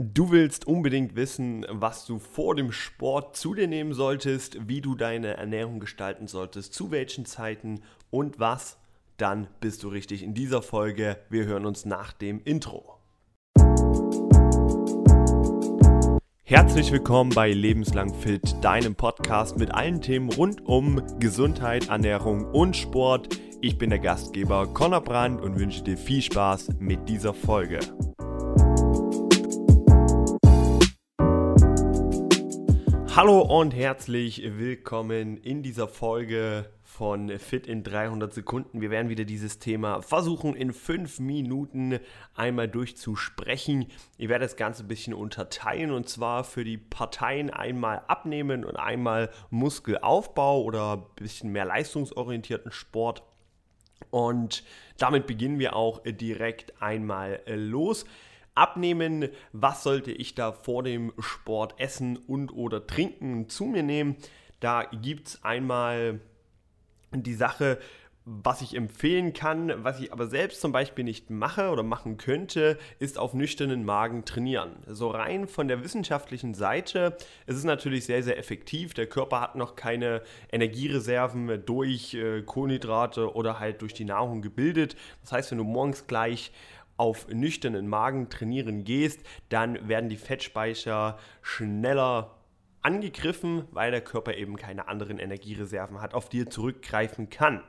Du willst unbedingt wissen, was du vor dem Sport zu dir nehmen solltest, wie du deine Ernährung gestalten solltest, zu welchen Zeiten und was, dann bist du richtig in dieser Folge. Wir hören uns nach dem Intro. Herzlich willkommen bei Lebenslang Fit, deinem Podcast mit allen Themen rund um Gesundheit, Ernährung und Sport. Ich bin der Gastgeber Conor Brandt und wünsche dir viel Spaß mit dieser Folge. Hallo und herzlich willkommen in dieser Folge von Fit in 300 Sekunden. Wir werden wieder dieses Thema versuchen in 5 Minuten einmal durchzusprechen. Ich werde das Ganze ein bisschen unterteilen und zwar für die Parteien einmal abnehmen und einmal Muskelaufbau oder ein bisschen mehr leistungsorientierten Sport. Und damit beginnen wir auch direkt einmal los abnehmen, was sollte ich da vor dem Sport essen und oder trinken zu mir nehmen. Da gibt es einmal die Sache, was ich empfehlen kann, was ich aber selbst zum Beispiel nicht mache oder machen könnte, ist auf nüchternen Magen trainieren. So rein von der wissenschaftlichen Seite ist es natürlich sehr, sehr effektiv. Der Körper hat noch keine Energiereserven durch äh, Kohlenhydrate oder halt durch die Nahrung gebildet. Das heißt, wenn du morgens gleich auf nüchternen Magen trainieren gehst, dann werden die Fettspeicher schneller angegriffen, weil der Körper eben keine anderen Energiereserven hat, auf die er zurückgreifen kann.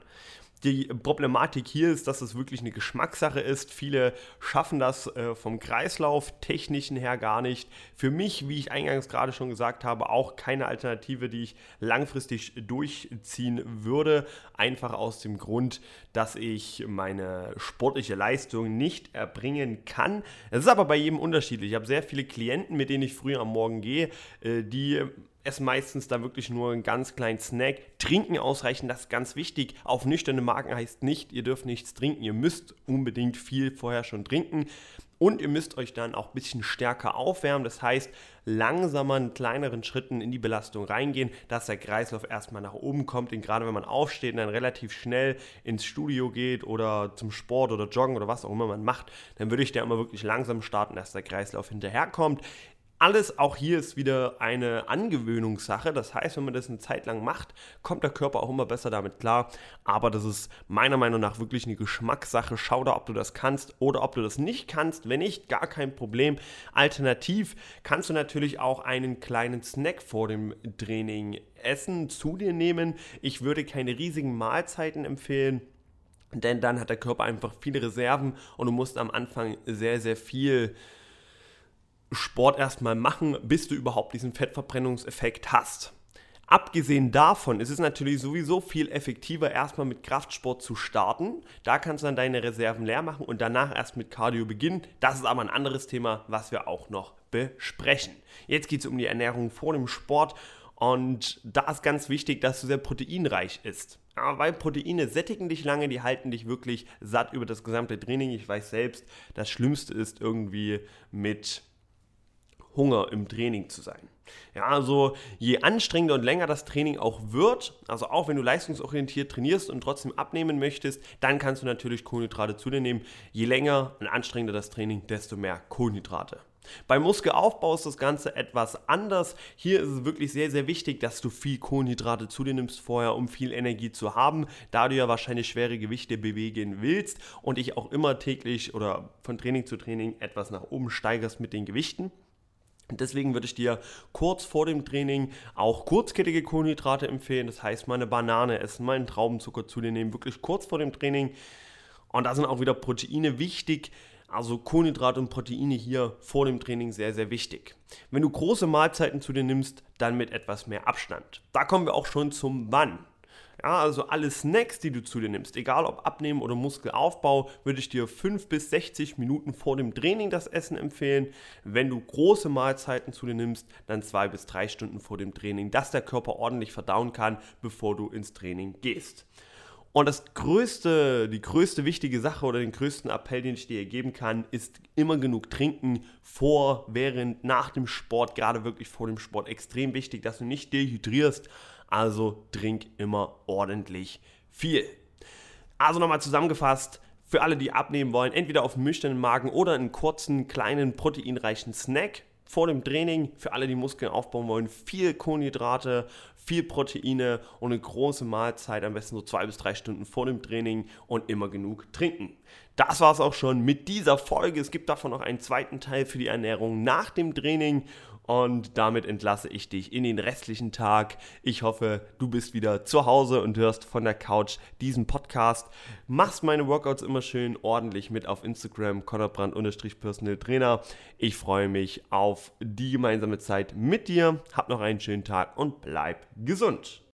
Die Problematik hier ist, dass es wirklich eine Geschmackssache ist. Viele schaffen das äh, vom Kreislauf technischen her gar nicht. Für mich, wie ich eingangs gerade schon gesagt habe, auch keine Alternative, die ich langfristig durchziehen würde. Einfach aus dem Grund, dass ich meine sportliche Leistung nicht erbringen kann. Es ist aber bei jedem unterschiedlich. Ich habe sehr viele Klienten, mit denen ich früher am Morgen gehe, äh, die essen meistens da wirklich nur einen ganz kleinen Snack. Trinken ausreichend, das ist ganz wichtig. Auf nüchterne Magen heißt nicht, ihr dürft nichts trinken. Ihr müsst unbedingt viel vorher schon trinken. Und ihr müsst euch dann auch ein bisschen stärker aufwärmen. Das heißt, langsamer in kleineren Schritten in die Belastung reingehen, dass der Kreislauf erstmal nach oben kommt. Und gerade wenn man aufsteht und dann relativ schnell ins Studio geht oder zum Sport oder Joggen oder was auch immer man macht, dann würde ich da immer wirklich langsam starten, dass der Kreislauf hinterherkommt. Alles auch hier ist wieder eine Angewöhnungssache. Das heißt, wenn man das eine Zeit lang macht, kommt der Körper auch immer besser damit klar. Aber das ist meiner Meinung nach wirklich eine Geschmackssache. Schau da, ob du das kannst oder ob du das nicht kannst. Wenn nicht, gar kein Problem. Alternativ kannst du natürlich auch einen kleinen Snack vor dem Training essen, zu dir nehmen. Ich würde keine riesigen Mahlzeiten empfehlen. Denn dann hat der Körper einfach viele Reserven und du musst am Anfang sehr, sehr viel Sport erstmal machen, bis du überhaupt diesen Fettverbrennungseffekt hast. Abgesehen davon ist es natürlich sowieso viel effektiver, erstmal mit Kraftsport zu starten. Da kannst du dann deine Reserven leer machen und danach erst mit Cardio beginnen. Das ist aber ein anderes Thema, was wir auch noch besprechen. Jetzt geht es um die Ernährung vor dem Sport und da ist ganz wichtig, dass du sehr proteinreich isst. Ja, weil Proteine sättigen dich lange, die halten dich wirklich satt über das gesamte Training. Ich weiß selbst, das Schlimmste ist irgendwie mit Hunger im Training zu sein. Ja, also je anstrengender und länger das Training auch wird, also auch wenn du leistungsorientiert trainierst und trotzdem abnehmen möchtest, dann kannst du natürlich Kohlenhydrate zu dir nehmen. Je länger und anstrengender das Training, desto mehr Kohlenhydrate. Beim Muskelaufbau ist das Ganze etwas anders. Hier ist es wirklich sehr, sehr wichtig, dass du viel Kohlenhydrate zu dir nimmst vorher, um viel Energie zu haben, da du ja wahrscheinlich schwere Gewichte bewegen willst und dich auch immer täglich oder von Training zu Training etwas nach oben steigerst mit den Gewichten. Deswegen würde ich dir kurz vor dem Training auch kurzkettige Kohlenhydrate empfehlen. Das heißt, mal eine Banane essen, mal einen Traubenzucker zu dir nehmen, wirklich kurz vor dem Training. Und da sind auch wieder Proteine wichtig. Also Kohlenhydrate und Proteine hier vor dem Training sehr, sehr wichtig. Wenn du große Mahlzeiten zu dir nimmst, dann mit etwas mehr Abstand. Da kommen wir auch schon zum Wann. Ja, also alle Snacks, die du zu dir nimmst, egal ob Abnehmen oder Muskelaufbau, würde ich dir 5 bis 60 Minuten vor dem Training das Essen empfehlen. Wenn du große Mahlzeiten zu dir nimmst, dann 2 bis 3 Stunden vor dem Training, dass der Körper ordentlich verdauen kann, bevor du ins Training gehst. Und das größte, die größte wichtige Sache oder den größten Appell, den ich dir geben kann, ist immer genug trinken vor, während, nach dem Sport, gerade wirklich vor dem Sport. Extrem wichtig, dass du nicht dehydrierst, also trink immer ordentlich viel. Also nochmal zusammengefasst, Für alle, die abnehmen wollen, entweder auf nüchternen Magen oder einen kurzen, kleinen, proteinreichen Snack vor dem Training. Für alle, die Muskeln aufbauen wollen, viel Kohlenhydrate, viel Proteine und eine große Mahlzeit, am besten so zwei bis drei Stunden vor dem Training und immer genug trinken. Das war es auch schon mit dieser Folge. Es gibt davon noch einen zweiten Teil für die Ernährung nach dem Training und damit entlasse ich dich in den restlichen Tag. Ich hoffe, du bist wieder zu Hause und hörst von der Couch diesen Podcast. Machst meine Workouts immer schön ordentlich mit auf Instagram, Connorbrand-Personal Trainer. Ich freue mich auf die gemeinsame Zeit mit dir. Hab noch einen schönen Tag und bleib gesund.